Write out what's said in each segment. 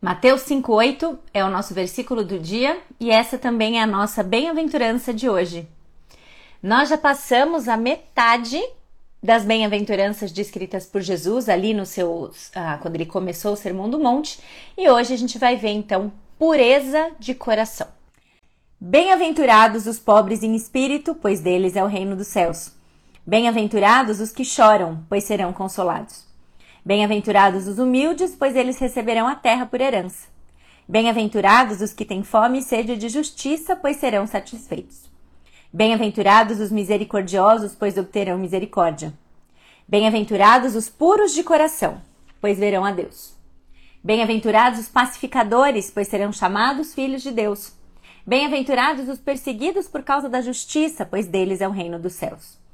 Mateus 5:8 é o nosso versículo do dia e essa também é a nossa bem-aventurança de hoje. Nós já passamos a metade das bem-aventuranças descritas por Jesus ali no seu ah, quando ele começou o Sermão do Monte e hoje a gente vai ver então pureza de coração. Bem-aventurados os pobres em espírito, pois deles é o reino dos céus. Bem-aventurados os que choram, pois serão consolados. Bem-aventurados os humildes, pois eles receberão a terra por herança. Bem-aventurados os que têm fome e sede de justiça, pois serão satisfeitos. Bem-aventurados os misericordiosos, pois obterão misericórdia. Bem-aventurados os puros de coração, pois verão a Deus. Bem-aventurados os pacificadores, pois serão chamados filhos de Deus. Bem-aventurados os perseguidos por causa da justiça, pois deles é o reino dos céus.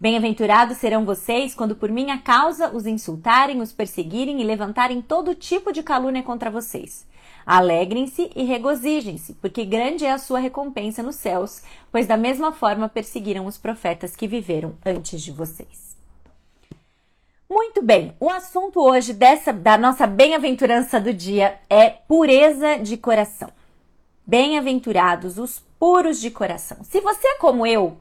Bem-aventurados serão vocês quando por minha causa os insultarem, os perseguirem e levantarem todo tipo de calúnia contra vocês. Alegrem-se e regozijem-se, porque grande é a sua recompensa nos céus, pois da mesma forma perseguiram os profetas que viveram antes de vocês. Muito bem, o assunto hoje dessa da nossa bem-aventurança do dia é pureza de coração. Bem-aventurados os puros de coração. Se você é como eu,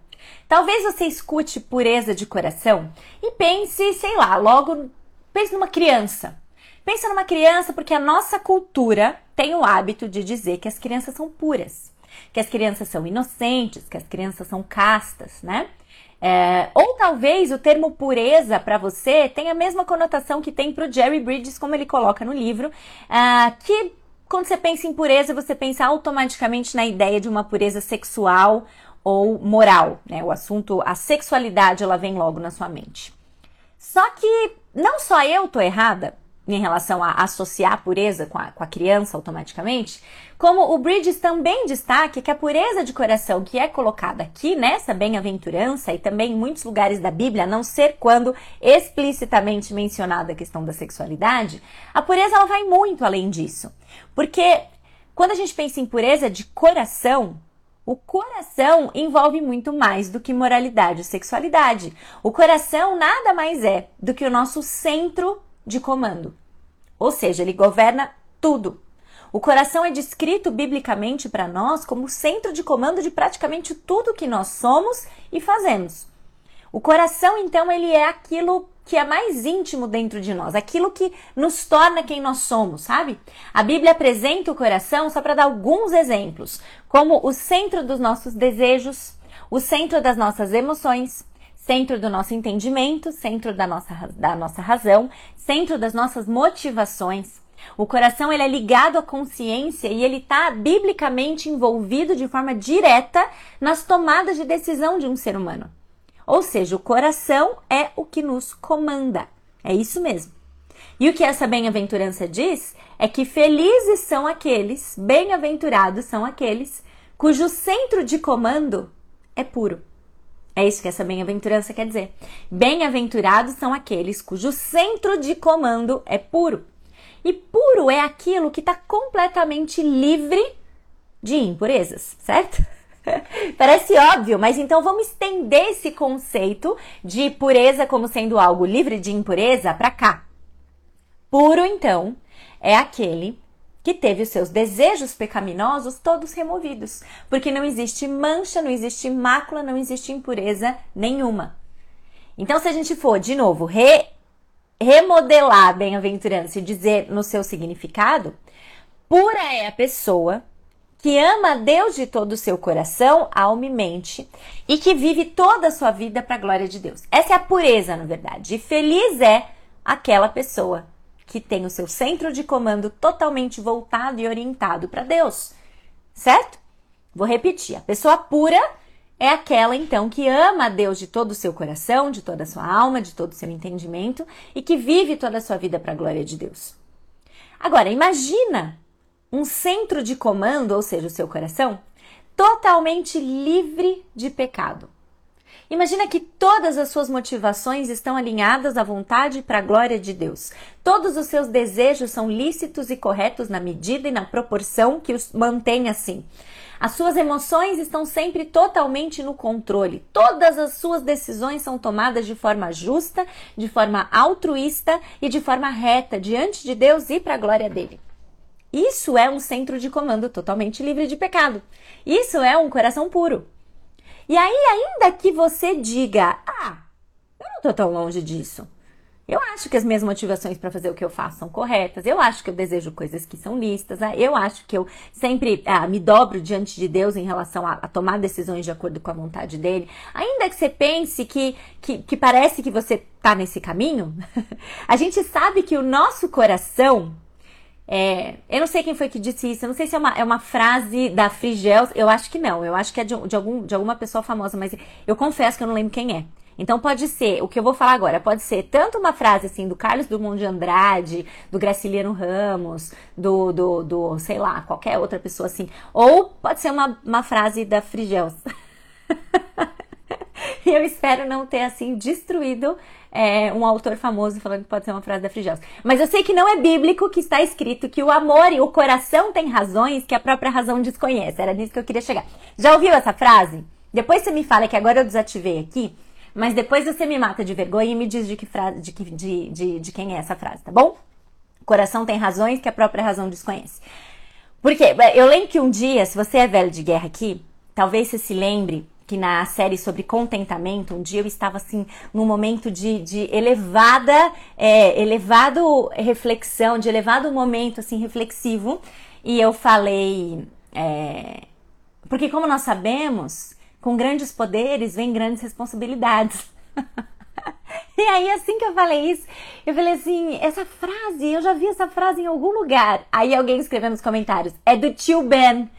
Talvez você escute pureza de coração e pense, sei lá, logo pense numa criança. Pensa numa criança porque a nossa cultura tem o hábito de dizer que as crianças são puras, que as crianças são inocentes, que as crianças são castas, né? É, ou talvez o termo pureza para você tenha a mesma conotação que tem para o Jerry Bridges, como ele coloca no livro, uh, que quando você pensa em pureza, você pensa automaticamente na ideia de uma pureza sexual ou moral, né? O assunto, a sexualidade, ela vem logo na sua mente. Só que não só eu tô errada em relação a associar a pureza com a, com a criança automaticamente, como o Bridges também destaca que a pureza de coração que é colocada aqui nessa bem-aventurança e também em muitos lugares da Bíblia, a não ser quando explicitamente mencionada a questão da sexualidade, a pureza ela vai muito além disso. Porque quando a gente pensa em pureza de coração, o coração envolve muito mais do que moralidade e sexualidade. O coração nada mais é do que o nosso centro de comando. Ou seja, ele governa tudo. O coração é descrito biblicamente para nós como centro de comando de praticamente tudo que nós somos e fazemos. O coração, então, ele é aquilo que é mais íntimo dentro de nós, aquilo que nos torna quem nós somos, sabe? A Bíblia apresenta o coração só para dar alguns exemplos, como o centro dos nossos desejos, o centro das nossas emoções, centro do nosso entendimento, centro da nossa, da nossa razão, centro das nossas motivações. O coração ele é ligado à consciência e ele está biblicamente envolvido de forma direta nas tomadas de decisão de um ser humano. Ou seja, o coração é o que nos comanda. É isso mesmo. E o que essa bem-aventurança diz é que felizes são aqueles, bem-aventurados são aqueles, cujo centro de comando é puro. É isso que essa bem-aventurança quer dizer. Bem-aventurados são aqueles cujo centro de comando é puro. E puro é aquilo que está completamente livre de impurezas, certo? Parece óbvio, mas então vamos estender esse conceito de pureza como sendo algo livre de impureza para cá. Puro, então, é aquele que teve os seus desejos pecaminosos todos removidos, porque não existe mancha, não existe mácula, não existe impureza nenhuma. Então, se a gente for de novo re, remodelar a bem-aventurança e dizer no seu significado, pura é a pessoa que ama a Deus de todo o seu coração, alma e mente, e que vive toda a sua vida para a glória de Deus. Essa é a pureza, na verdade. E feliz é aquela pessoa que tem o seu centro de comando totalmente voltado e orientado para Deus. Certo? Vou repetir. A pessoa pura é aquela então que ama a Deus de todo o seu coração, de toda a sua alma, de todo o seu entendimento e que vive toda a sua vida para a glória de Deus. Agora, imagina um centro de comando, ou seja, o seu coração, totalmente livre de pecado. Imagina que todas as suas motivações estão alinhadas à vontade para a glória de Deus. Todos os seus desejos são lícitos e corretos na medida e na proporção que os mantém assim. As suas emoções estão sempre totalmente no controle. Todas as suas decisões são tomadas de forma justa, de forma altruísta e de forma reta diante de Deus e para a glória dele. Isso é um centro de comando totalmente livre de pecado. Isso é um coração puro. E aí, ainda que você diga, ah, eu não tô tão longe disso. Eu acho que as minhas motivações para fazer o que eu faço são corretas. Eu acho que eu desejo coisas que são listas. Né? Eu acho que eu sempre ah, me dobro diante de Deus em relação a, a, tomar decisões de acordo com a vontade dele. Ainda que você pense que, que, que parece que você tá nesse caminho, a gente sabe que o nosso coração é, eu não sei quem foi que disse isso, eu não sei se é uma, é uma frase da Frigels, eu acho que não, eu acho que é de, de, algum, de alguma pessoa famosa, mas eu confesso que eu não lembro quem é. Então pode ser, o que eu vou falar agora, pode ser tanto uma frase assim do Carlos Drummond de Andrade, do Graciliano Ramos, do, do, do sei lá, qualquer outra pessoa assim, ou pode ser uma, uma frase da Frigels. Eu espero não ter, assim, destruído é, um autor famoso falando que pode ser uma frase da Frigels. Mas eu sei que não é bíblico que está escrito que o amor e o coração têm razões que a própria razão desconhece. Era nisso que eu queria chegar. Já ouviu essa frase? Depois você me fala que agora eu desativei aqui, mas depois você me mata de vergonha e me diz de, que frase, de, de, de, de quem é essa frase, tá bom? Coração tem razões que a própria razão desconhece. Porque eu lembro que um dia, se você é velho de guerra aqui, talvez você se lembre que na série sobre contentamento, um dia eu estava assim num momento de, de elevada, é, elevado reflexão, de elevado momento assim reflexivo, e eu falei, é, porque como nós sabemos, com grandes poderes vem grandes responsabilidades. e aí, assim que eu falei isso, eu falei assim: essa frase, eu já vi essa frase em algum lugar. Aí alguém escreveu nos comentários: é do tio Ben.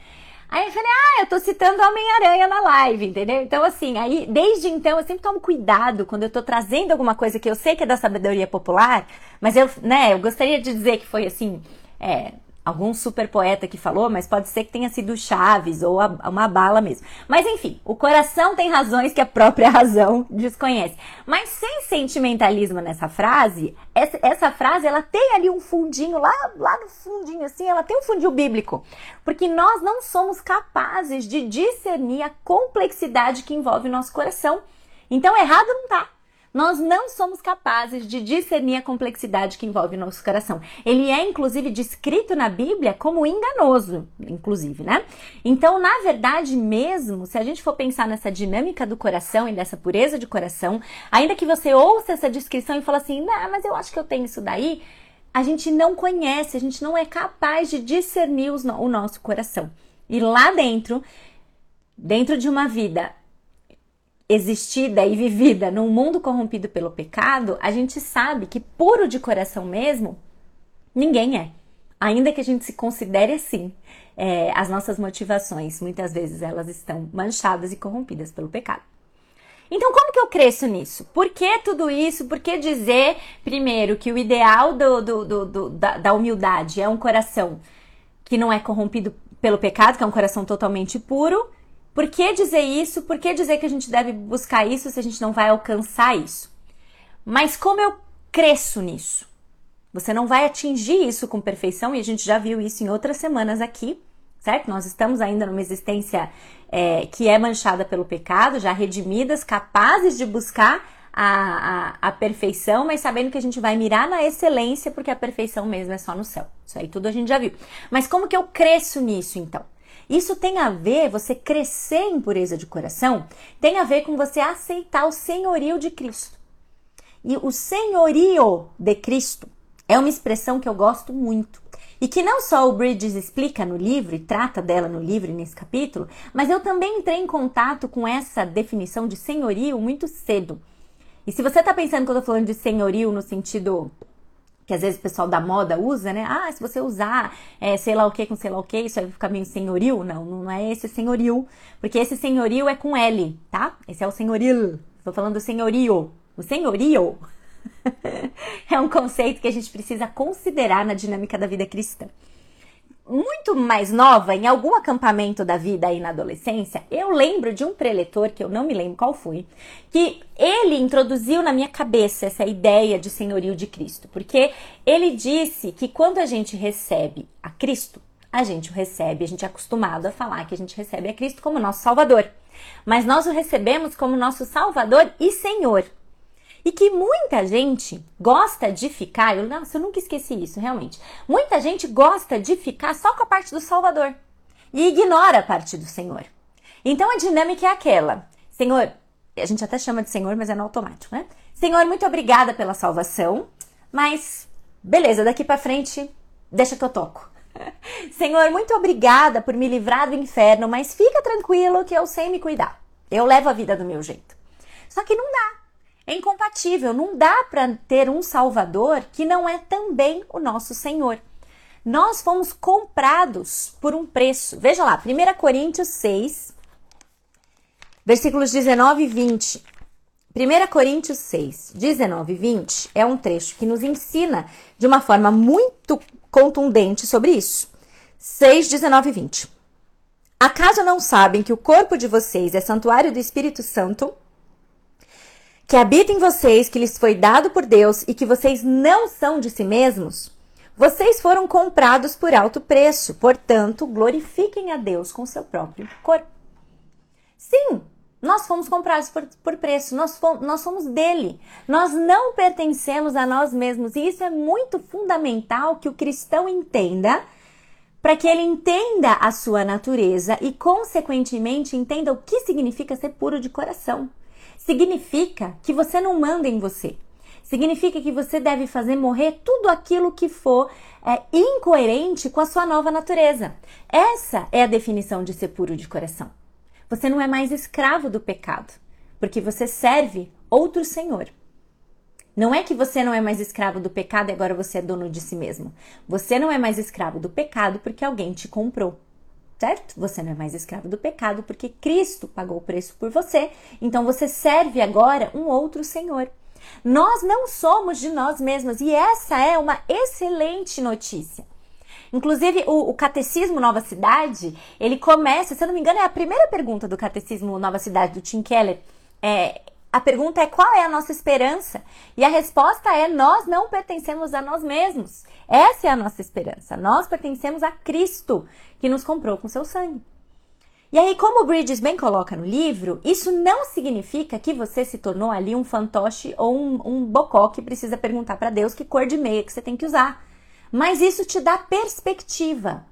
Aí eu falei, ah, eu tô citando Homem-Aranha na live, entendeu? Então, assim, aí, desde então, eu sempre tomo cuidado quando eu tô trazendo alguma coisa que eu sei que é da sabedoria popular, mas eu, né, eu gostaria de dizer que foi, assim, é, algum super poeta que falou, mas pode ser que tenha sido Chaves ou a, uma bala mesmo. Mas enfim, o coração tem razões que a própria razão desconhece. Mas sem sentimentalismo nessa frase, essa, essa frase ela tem ali um fundinho lá, lá no fundinho assim, ela tem um fundinho bíblico, porque nós não somos capazes de discernir a complexidade que envolve o nosso coração. Então errado não tá. Nós não somos capazes de discernir a complexidade que envolve o nosso coração. Ele é, inclusive, descrito na Bíblia como enganoso, inclusive, né? Então, na verdade mesmo, se a gente for pensar nessa dinâmica do coração e dessa pureza de coração, ainda que você ouça essa descrição e fale assim, não, mas eu acho que eu tenho isso daí, a gente não conhece, a gente não é capaz de discernir o nosso coração. E lá dentro, dentro de uma vida existida e vivida num mundo corrompido pelo pecado, a gente sabe que puro de coração mesmo, ninguém é. Ainda que a gente se considere assim, é, as nossas motivações, muitas vezes elas estão manchadas e corrompidas pelo pecado. Então, como que eu cresço nisso? Por que tudo isso? Por que dizer, primeiro, que o ideal do, do, do, da, da humildade é um coração que não é corrompido pelo pecado, que é um coração totalmente puro, por que dizer isso? Por que dizer que a gente deve buscar isso se a gente não vai alcançar isso? Mas como eu cresço nisso? Você não vai atingir isso com perfeição e a gente já viu isso em outras semanas aqui, certo? Nós estamos ainda numa existência é, que é manchada pelo pecado, já redimidas, capazes de buscar a, a, a, perfeição, mas sabendo que a gente vai mirar na excelência, porque a perfeição mesmo é só no céu. Isso aí tudo a gente já viu. Mas como que eu cresço nisso então? Isso tem a ver, você crescer em pureza de coração, tem a ver com você aceitar o senhorio de Cristo. E o senhorio de Cristo é uma expressão que eu gosto muito. E que não só o Bridges explica no livro e trata dela no livro nesse capítulo, mas eu também entrei em contato com essa definição de senhorio muito cedo. E se você está pensando que eu estou falando de senhorio no sentido que às vezes o pessoal da moda usa, né? Ah, se você usar é, sei lá o que com sei lá o que, isso vai ficar meio senhoril. Não, não é esse senhoril, porque esse senhoril é com L, tá? Esse é o senhoril. Estou falando do senhorio. O senhorio é um conceito que a gente precisa considerar na dinâmica da vida cristã. Muito mais nova, em algum acampamento da vida aí na adolescência, eu lembro de um preletor, que eu não me lembro qual foi, que ele introduziu na minha cabeça essa ideia de senhorio de Cristo, porque ele disse que quando a gente recebe a Cristo, a gente o recebe, a gente é acostumado a falar que a gente recebe a Cristo como nosso Salvador, mas nós o recebemos como nosso Salvador e Senhor. E que muita gente gosta de ficar, eu, nossa, eu nunca esqueci isso, realmente. Muita gente gosta de ficar só com a parte do Salvador e ignora a parte do Senhor. Então a dinâmica é aquela: Senhor, a gente até chama de Senhor, mas é no automático, né? Senhor, muito obrigada pela salvação, mas beleza, daqui para frente, deixa que eu toco. Senhor, muito obrigada por me livrar do inferno, mas fica tranquilo que eu sei me cuidar. Eu levo a vida do meu jeito. Só que não dá é incompatível. Não dá para ter um Salvador que não é também o nosso Senhor. Nós fomos comprados por um preço. Veja lá, 1 Coríntios 6, versículos 19 e 20. 1 Coríntios 6, 19 e 20 é um trecho que nos ensina de uma forma muito contundente sobre isso. 6, 19 e 20. Acaso não sabem que o corpo de vocês é santuário do Espírito Santo? Que habita em vocês, que lhes foi dado por Deus e que vocês não são de si mesmos? Vocês foram comprados por alto preço, portanto, glorifiquem a Deus com seu próprio corpo. Sim, nós fomos comprados por, por preço, nós, fomos, nós somos dele. Nós não pertencemos a nós mesmos. E isso é muito fundamental que o cristão entenda, para que ele entenda a sua natureza e, consequentemente, entenda o que significa ser puro de coração significa que você não manda em você. Significa que você deve fazer morrer tudo aquilo que for é, incoerente com a sua nova natureza. Essa é a definição de ser puro de coração. Você não é mais escravo do pecado, porque você serve outro Senhor. Não é que você não é mais escravo do pecado e agora você é dono de si mesmo. Você não é mais escravo do pecado porque alguém te comprou certo? Você não é mais escravo do pecado porque Cristo pagou o preço por você. Então você serve agora um outro Senhor. Nós não somos de nós mesmos e essa é uma excelente notícia. Inclusive, o, o, Catecismo Nova Cidade, ele começa, se eu não me engano, é a primeira pergunta do Catecismo Nova Cidade, do Tim Keller. É, a pergunta é qual é a nossa esperança? E a resposta é: nós não pertencemos a nós mesmos. Essa é a nossa esperança. Nós pertencemos a Cristo, que nos comprou com seu sangue. E aí, como o Bridges bem coloca no livro, isso não significa que você se tornou ali um fantoche ou um, um bocó que precisa perguntar para Deus que cor de meia que você tem que usar. Mas isso te dá perspectiva.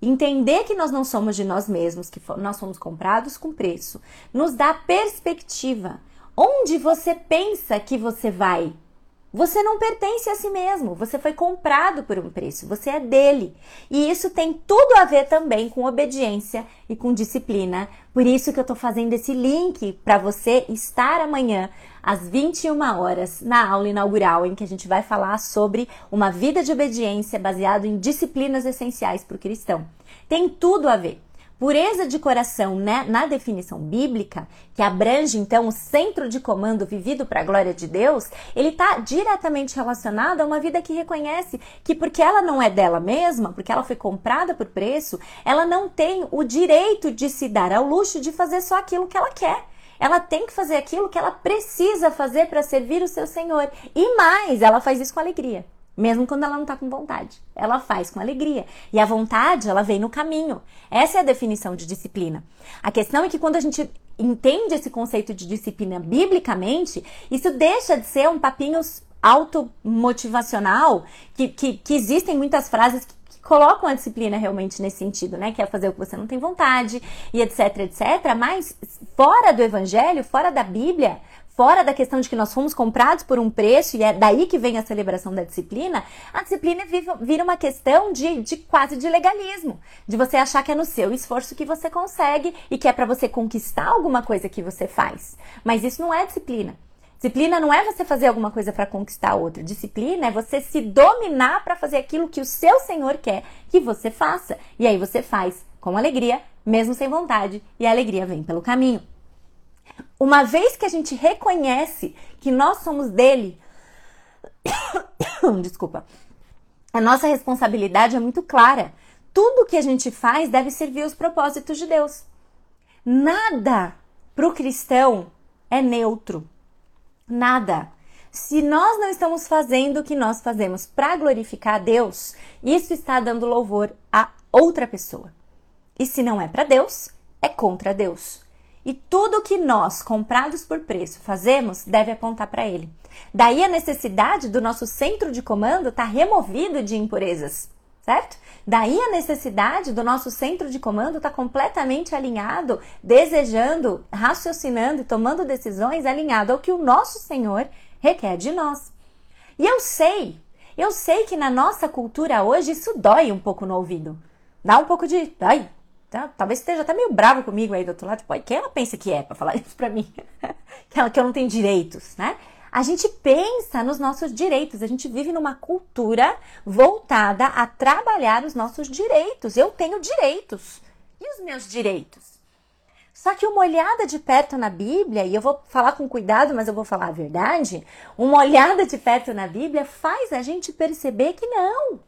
Entender que nós não somos de nós mesmos, que nós somos comprados com preço, nos dá perspectiva. Onde você pensa que você vai? Você não pertence a si mesmo, você foi comprado por um preço, você é dele. E isso tem tudo a ver também com obediência e com disciplina. Por isso que eu estou fazendo esse link para você estar amanhã às 21 horas na aula inaugural em que a gente vai falar sobre uma vida de obediência baseada em disciplinas essenciais para o cristão. Tem tudo a ver. Pureza de coração, né, na definição bíblica, que abrange então o centro de comando vivido para a glória de Deus, ele está diretamente relacionado a uma vida que reconhece que porque ela não é dela mesma, porque ela foi comprada por preço, ela não tem o direito de se dar ao luxo de fazer só aquilo que ela quer. Ela tem que fazer aquilo que ela precisa fazer para servir o seu Senhor. E mais, ela faz isso com alegria mesmo quando ela não está com vontade. Ela faz com alegria. E a vontade, ela vem no caminho. Essa é a definição de disciplina. A questão é que quando a gente entende esse conceito de disciplina biblicamente, isso deixa de ser um papinho automotivacional, que, que, que existem muitas frases que, que colocam a disciplina realmente nesse sentido, né? Que é fazer o que você não tem vontade e etc, etc. Mas fora do evangelho, fora da Bíblia, fora da questão de que nós fomos comprados por um preço e é daí que vem a celebração da disciplina, a disciplina vira uma questão de, de quase de legalismo, de você achar que é no seu esforço que você consegue e que é para você conquistar alguma coisa que você faz. Mas isso não é disciplina. Disciplina não é você fazer alguma coisa para conquistar outra. Disciplina é você se dominar para fazer aquilo que o seu Senhor quer que você faça. E aí você faz com alegria, mesmo sem vontade, e a alegria vem pelo caminho. Uma vez que a gente reconhece que nós somos dele, desculpa, a nossa responsabilidade é muito clara. tudo que a gente faz deve servir os propósitos de Deus. Nada para o cristão é neutro. Nada. Se nós não estamos fazendo o que nós fazemos para glorificar a Deus, isso está dando louvor a outra pessoa. E se não é para Deus, é contra Deus. E tudo que nós, comprados por preço, fazemos deve apontar para Ele. Daí a necessidade do nosso centro de comando estar tá removido de impurezas, certo? Daí a necessidade do nosso centro de comando estar tá completamente alinhado, desejando, raciocinando e tomando decisões alinhado ao que o nosso Senhor requer de nós. E eu sei, eu sei que na nossa cultura hoje isso dói um pouco no ouvido. Dá um pouco de. Ai, Tá? Talvez esteja até meio bravo comigo aí do outro lado. Tipo, quem ela pensa que é para falar isso pra mim? que, ela, que eu não tenho direitos, né? A gente pensa nos nossos direitos, a gente vive numa cultura voltada a trabalhar os nossos direitos. Eu tenho direitos. E os meus direitos? Só que uma olhada de perto na Bíblia, e eu vou falar com cuidado, mas eu vou falar a verdade, uma olhada de perto na Bíblia faz a gente perceber que não.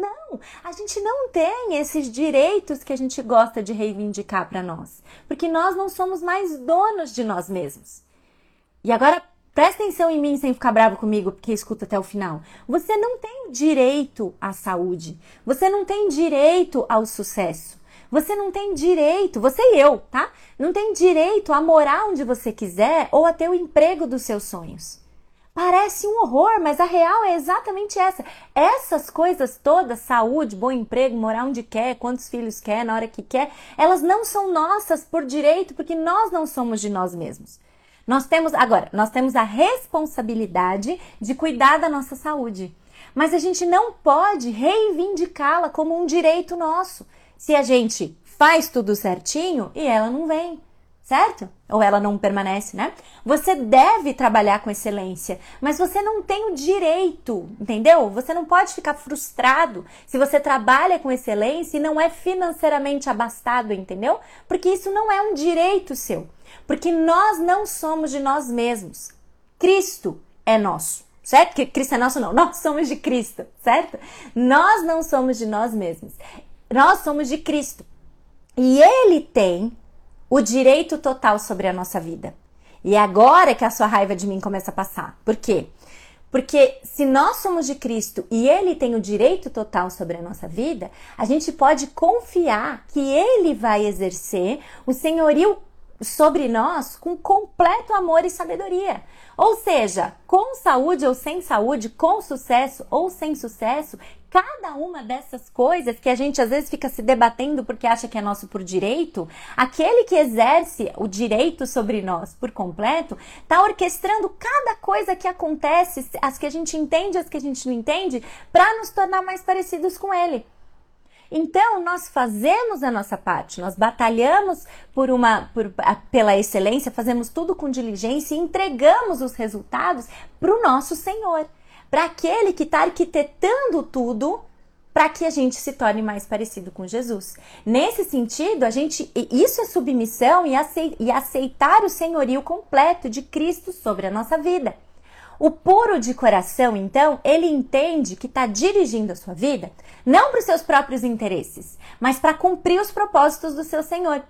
Não, a gente não tem esses direitos que a gente gosta de reivindicar para nós, porque nós não somos mais donos de nós mesmos. E agora presta atenção em mim sem ficar bravo comigo, porque escuta até o final. Você não tem direito à saúde, você não tem direito ao sucesso. Você não tem direito, você e eu, tá? Não tem direito a morar onde você quiser ou a ter o emprego dos seus sonhos. Parece um horror, mas a real é exatamente essa. Essas coisas todas, saúde, bom emprego, morar onde quer, quantos filhos quer, na hora que quer, elas não são nossas por direito, porque nós não somos de nós mesmos. Nós temos, agora, nós temos a responsabilidade de cuidar da nossa saúde. Mas a gente não pode reivindicá-la como um direito nosso. Se a gente faz tudo certinho e ela não vem certo? Ou ela não permanece, né? Você deve trabalhar com excelência, mas você não tem o direito, entendeu? Você não pode ficar frustrado se você trabalha com excelência e não é financeiramente abastado, entendeu? Porque isso não é um direito seu. Porque nós não somos de nós mesmos. Cristo é nosso certo? Que Cristo é nosso, não. Nós somos de Cristo, certo? Nós não somos de nós mesmos. Nós somos de Cristo. E Ele tem o direito total sobre a nossa vida. E é agora que a sua raiva de mim começa a passar. Por quê? Porque se nós somos de Cristo e Ele tem o direito total sobre a nossa vida, a gente pode confiar que Ele vai exercer o senhorio sobre nós com completo amor e sabedoria. Ou seja, com saúde ou sem saúde, com sucesso ou sem sucesso, cada uma dessas coisas que a gente às vezes fica se debatendo porque acha que é nosso por direito, aquele que exerce o direito sobre nós por completo, está orquestrando cada coisa que acontece, as que a gente entende, as que a gente não entende, para nos tornar mais parecidos com ele. Então, nós fazemos a nossa parte, nós batalhamos por uma, por, pela excelência, fazemos tudo com diligência e entregamos os resultados para o nosso Senhor para aquele que está arquitetando tudo para que a gente se torne mais parecido com Jesus. Nesse sentido, a gente isso é submissão e aceitar o senhorio completo de Cristo sobre a nossa vida. O puro de coração, então, ele entende que está dirigindo a sua vida não para os seus próprios interesses, mas para cumprir os propósitos do seu Senhor.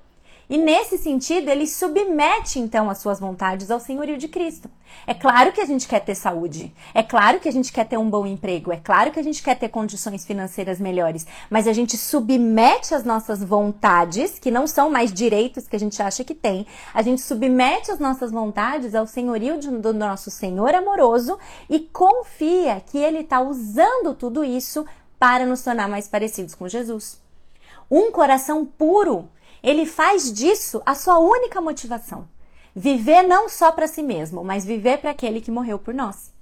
E nesse sentido, ele submete então as suas vontades ao senhorio de Cristo. É claro que a gente quer ter saúde, é claro que a gente quer ter um bom emprego, é claro que a gente quer ter condições financeiras melhores, mas a gente submete as nossas vontades, que não são mais direitos que a gente acha que tem, a gente submete as nossas vontades ao senhorio do nosso Senhor amoroso e confia que ele está usando tudo isso para nos tornar mais parecidos com Jesus. Um coração puro ele faz disso a sua única motivação. Viver não só para si mesmo, mas viver para aquele que morreu por nós.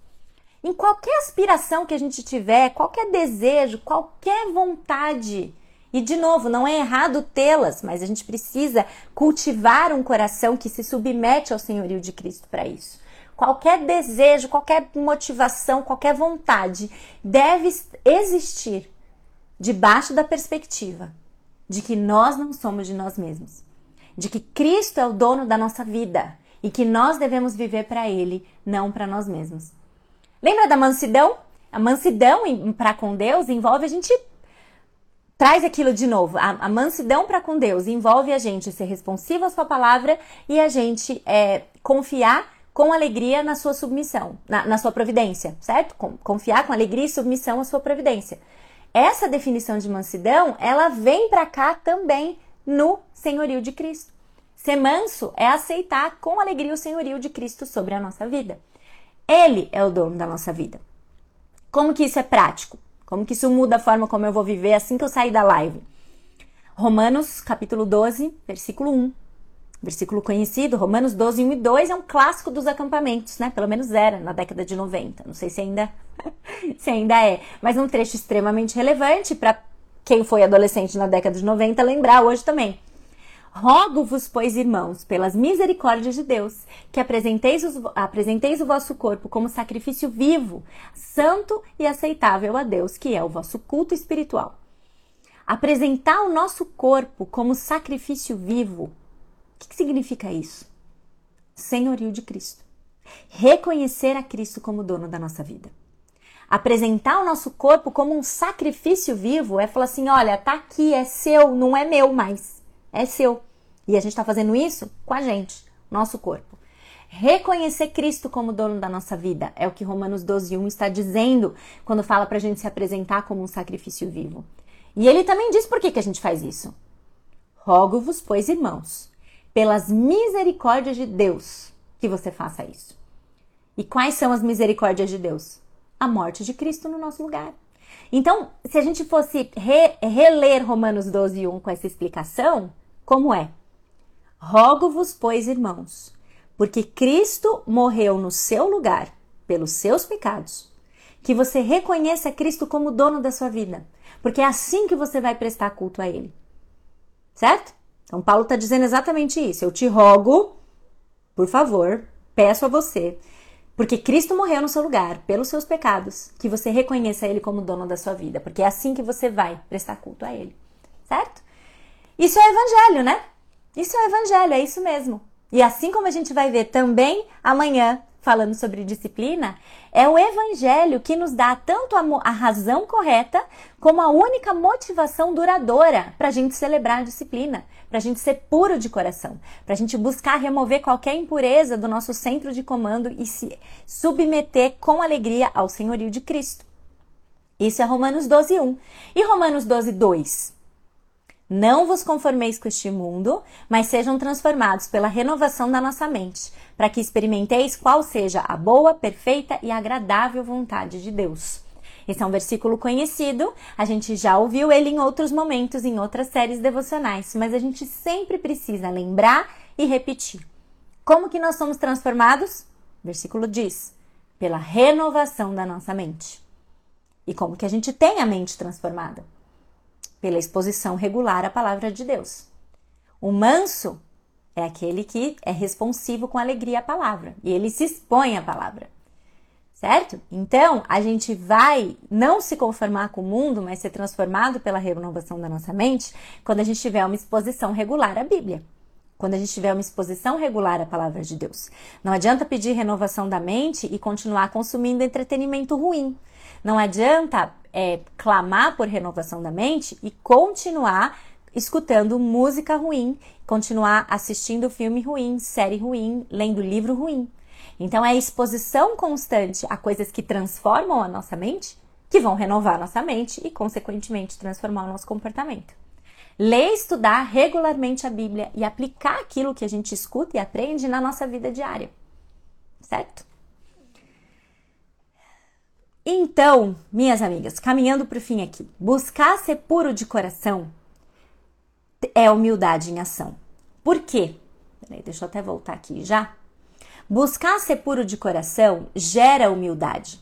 Em qualquer aspiração que a gente tiver, qualquer desejo, qualquer vontade, e de novo, não é errado tê-las, mas a gente precisa cultivar um coração que se submete ao senhorio de Cristo para isso. Qualquer desejo, qualquer motivação, qualquer vontade deve existir debaixo da perspectiva de que nós não somos de nós mesmos, de que Cristo é o dono da nossa vida e que nós devemos viver para Ele, não para nós mesmos. Lembra da mansidão? A mansidão para com Deus envolve a gente traz aquilo de novo. A, a mansidão para com Deus envolve a gente ser responsivo à sua palavra e a gente é, confiar com alegria na sua submissão, na, na sua providência, certo? Confiar com alegria e submissão à sua providência. Essa definição de mansidão, ela vem para cá também no senhorio de Cristo. Ser manso é aceitar com alegria o senhorio de Cristo sobre a nossa vida. Ele é o dono da nossa vida. Como que isso é prático? Como que isso muda a forma como eu vou viver assim que eu sair da live? Romanos, capítulo 12, versículo 1. Versículo conhecido, Romanos 12, 1 e 2 é um clássico dos acampamentos, né? Pelo menos era na década de 90. Não sei se ainda, se ainda é. Mas um trecho extremamente relevante para quem foi adolescente na década de 90 lembrar hoje também. Rogo-vos, pois, irmãos, pelas misericórdias de Deus, que apresenteis, os, apresenteis o vosso corpo como sacrifício vivo, santo e aceitável a Deus, que é o vosso culto espiritual. Apresentar o nosso corpo como sacrifício vivo, o que, que significa isso? Senhorio de Cristo. Reconhecer a Cristo como dono da nossa vida. Apresentar o nosso corpo como um sacrifício vivo é falar assim: olha, tá aqui, é seu, não é meu mais, é seu. E a gente está fazendo isso com a gente, nosso corpo. Reconhecer Cristo como dono da nossa vida é o que Romanos 12, 1 está dizendo quando fala para a gente se apresentar como um sacrifício vivo. E ele também diz por que, que a gente faz isso. Rogo-vos, pois, irmãos, pelas misericórdias de Deus, que você faça isso. E quais são as misericórdias de Deus? A morte de Cristo no nosso lugar. Então, se a gente fosse re reler Romanos 12, 1 com essa explicação, como é? Rogo-vos, pois, irmãos, porque Cristo morreu no seu lugar pelos seus pecados, que você reconheça Cristo como dono da sua vida, porque é assim que você vai prestar culto a Ele. Certo? Então, Paulo está dizendo exatamente isso. Eu te rogo, por favor, peço a você, porque Cristo morreu no seu lugar pelos seus pecados, que você reconheça Ele como dono da sua vida, porque é assim que você vai prestar culto a Ele. Certo? Isso é evangelho, né? Isso é evangelho, é isso mesmo. E assim como a gente vai ver também amanhã, falando sobre disciplina, é o evangelho que nos dá tanto a, a razão correta como a única motivação duradoura para a gente celebrar a disciplina, para a gente ser puro de coração, para a gente buscar remover qualquer impureza do nosso centro de comando e se submeter com alegria ao senhorio de Cristo. Isso é Romanos 12, 1. E Romanos 12, 2? Não vos conformeis com este mundo, mas sejam transformados pela renovação da nossa mente, para que experimenteis qual seja a boa, perfeita e agradável vontade de Deus. Esse é um versículo conhecido, a gente já ouviu ele em outros momentos, em outras séries devocionais, mas a gente sempre precisa lembrar e repetir. Como que nós somos transformados? O versículo diz: pela renovação da nossa mente. E como que a gente tem a mente transformada? Pela exposição regular à palavra de Deus. O manso é aquele que é responsivo com alegria à palavra e ele se expõe à palavra. Certo? Então, a gente vai não se conformar com o mundo, mas ser transformado pela renovação da nossa mente quando a gente tiver uma exposição regular à Bíblia. Quando a gente tiver uma exposição regular à palavra de Deus. Não adianta pedir renovação da mente e continuar consumindo entretenimento ruim. Não adianta é, clamar por renovação da mente e continuar escutando música ruim, continuar assistindo filme ruim, série ruim, lendo livro ruim. Então é a exposição constante a coisas que transformam a nossa mente que vão renovar a nossa mente e, consequentemente, transformar o nosso comportamento. Ler e estudar regularmente a Bíblia e aplicar aquilo que a gente escuta e aprende na nossa vida diária. Certo? Então, minhas amigas, caminhando para o fim aqui, buscar ser puro de coração é humildade em ação. Por quê? Peraí, deixa eu até voltar aqui já. Buscar ser puro de coração gera humildade.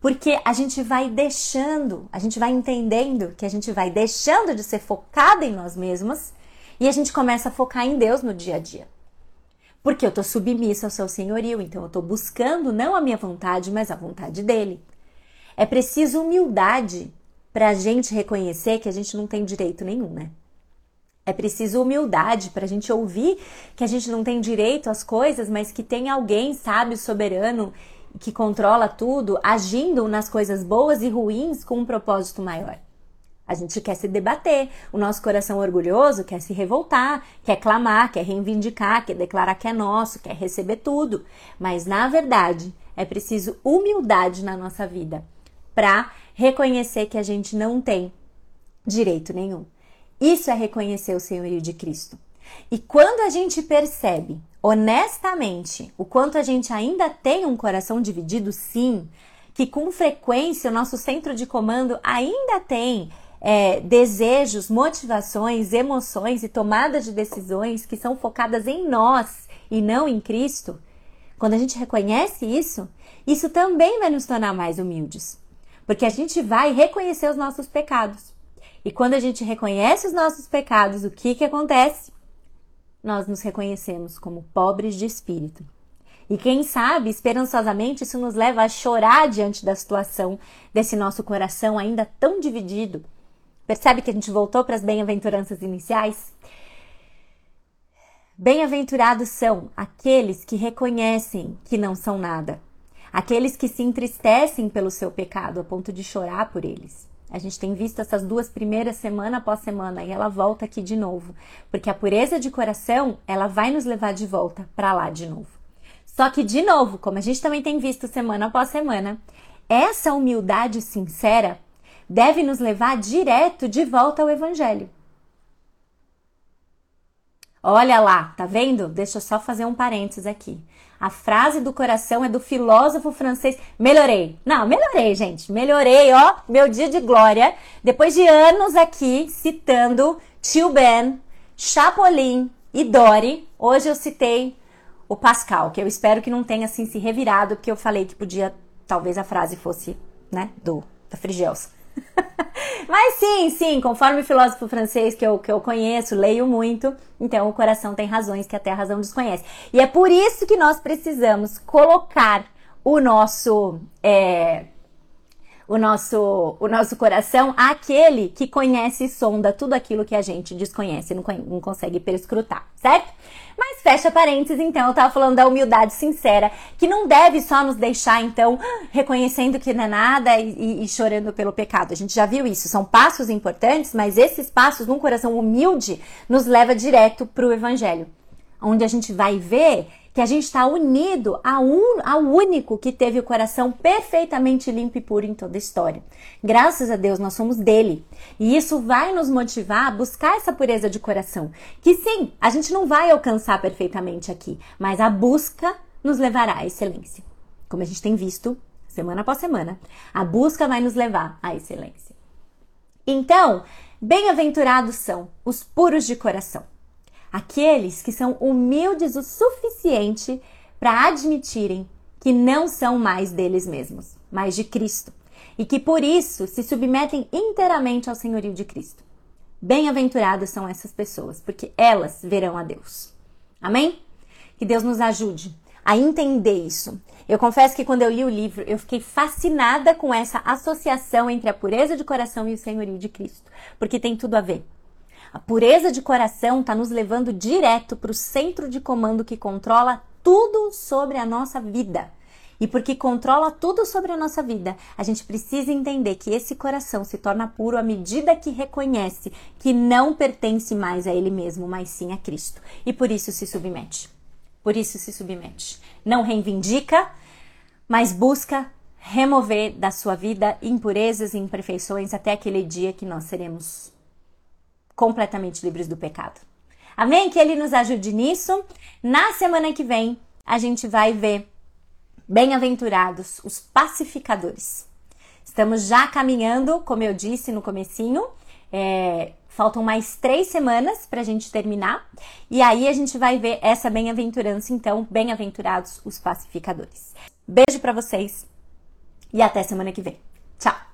Porque a gente vai deixando, a gente vai entendendo que a gente vai deixando de ser focada em nós mesmas e a gente começa a focar em Deus no dia a dia. Porque eu estou submissa ao seu senhorio, então eu estou buscando não a minha vontade, mas a vontade dele. É preciso humildade para a gente reconhecer que a gente não tem direito nenhum, né? É preciso humildade para a gente ouvir que a gente não tem direito às coisas, mas que tem alguém sábio, soberano, que controla tudo, agindo nas coisas boas e ruins com um propósito maior. A gente quer se debater, o nosso coração orgulhoso quer se revoltar, quer clamar, quer reivindicar, quer declarar que é nosso, quer receber tudo. Mas na verdade, é preciso humildade na nossa vida para reconhecer que a gente não tem direito nenhum. Isso é reconhecer o senhorio de Cristo. E quando a gente percebe honestamente o quanto a gente ainda tem um coração dividido, sim, que com frequência o nosso centro de comando ainda tem é, desejos, motivações, emoções e tomadas de decisões que são focadas em nós e não em Cristo, quando a gente reconhece isso, isso também vai nos tornar mais humildes. Porque a gente vai reconhecer os nossos pecados. E quando a gente reconhece os nossos pecados, o que, que acontece? Nós nos reconhecemos como pobres de espírito. E quem sabe, esperançosamente, isso nos leva a chorar diante da situação desse nosso coração ainda tão dividido. Percebe que a gente voltou para as bem-aventuranças iniciais? Bem-aventurados são aqueles que reconhecem que não são nada, aqueles que se entristecem pelo seu pecado a ponto de chorar por eles. A gente tem visto essas duas primeiras semana após semana e ela volta aqui de novo, porque a pureza de coração, ela vai nos levar de volta para lá de novo. Só que de novo, como a gente também tem visto semana após semana, essa humildade sincera deve nos levar direto de volta ao evangelho. Olha lá, tá vendo? Deixa eu só fazer um parênteses aqui. A frase do coração é do filósofo francês. Melhorei. Não, melhorei, gente. Melhorei, ó. Meu dia de glória. Depois de anos aqui citando Tio Ben, Chapolin e Dory, hoje eu citei o Pascal, que eu espero que não tenha assim se revirado, porque eu falei que podia, talvez a frase fosse, né, do da Frigelsa. Mas sim, sim, conforme o filósofo francês que eu, que eu conheço, leio muito, então o coração tem razões que até a razão desconhece. E é por isso que nós precisamos colocar o nosso. É, o nosso, o nosso coração àquele que conhece e sonda tudo aquilo que a gente desconhece, não, não consegue perscrutar, certo? Mas fecha parênteses, então, eu tava falando da humildade sincera, que não deve só nos deixar, então, reconhecendo que não é nada e, e, chorando pelo pecado. A gente já viu isso, são passos importantes, mas esses passos num coração humilde nos leva direto pro evangelho, onde a gente vai ver que a gente está unido un, ao único que teve o coração perfeitamente limpo e puro em toda a história. Graças a Deus, nós somos dele. E isso vai nos motivar a buscar essa pureza de coração. Que sim, a gente não vai alcançar perfeitamente aqui, mas a busca nos levará à excelência. Como a gente tem visto semana após semana, a busca vai nos levar à excelência. Então, bem-aventurados são os puros de coração aqueles que são humildes o suficiente para admitirem que não são mais deles mesmos, mas de Cristo, e que por isso se submetem inteiramente ao senhorio de Cristo. Bem-aventuradas são essas pessoas, porque elas verão a Deus. Amém? Que Deus nos ajude a entender isso. Eu confesso que quando eu li o livro, eu fiquei fascinada com essa associação entre a pureza de coração e o senhorio de Cristo, porque tem tudo a ver. A pureza de coração está nos levando direto para o centro de comando que controla tudo sobre a nossa vida. E porque controla tudo sobre a nossa vida, a gente precisa entender que esse coração se torna puro à medida que reconhece que não pertence mais a ele mesmo, mas sim a Cristo. E por isso se submete. Por isso se submete. Não reivindica, mas busca remover da sua vida impurezas e imperfeições até aquele dia que nós seremos completamente livres do pecado. Amém? Que Ele nos ajude nisso. Na semana que vem, a gente vai ver bem-aventurados os pacificadores. Estamos já caminhando, como eu disse no comecinho, é, faltam mais três semanas para a gente terminar. E aí a gente vai ver essa bem-aventurança, então, bem-aventurados os pacificadores. Beijo para vocês e até semana que vem. Tchau!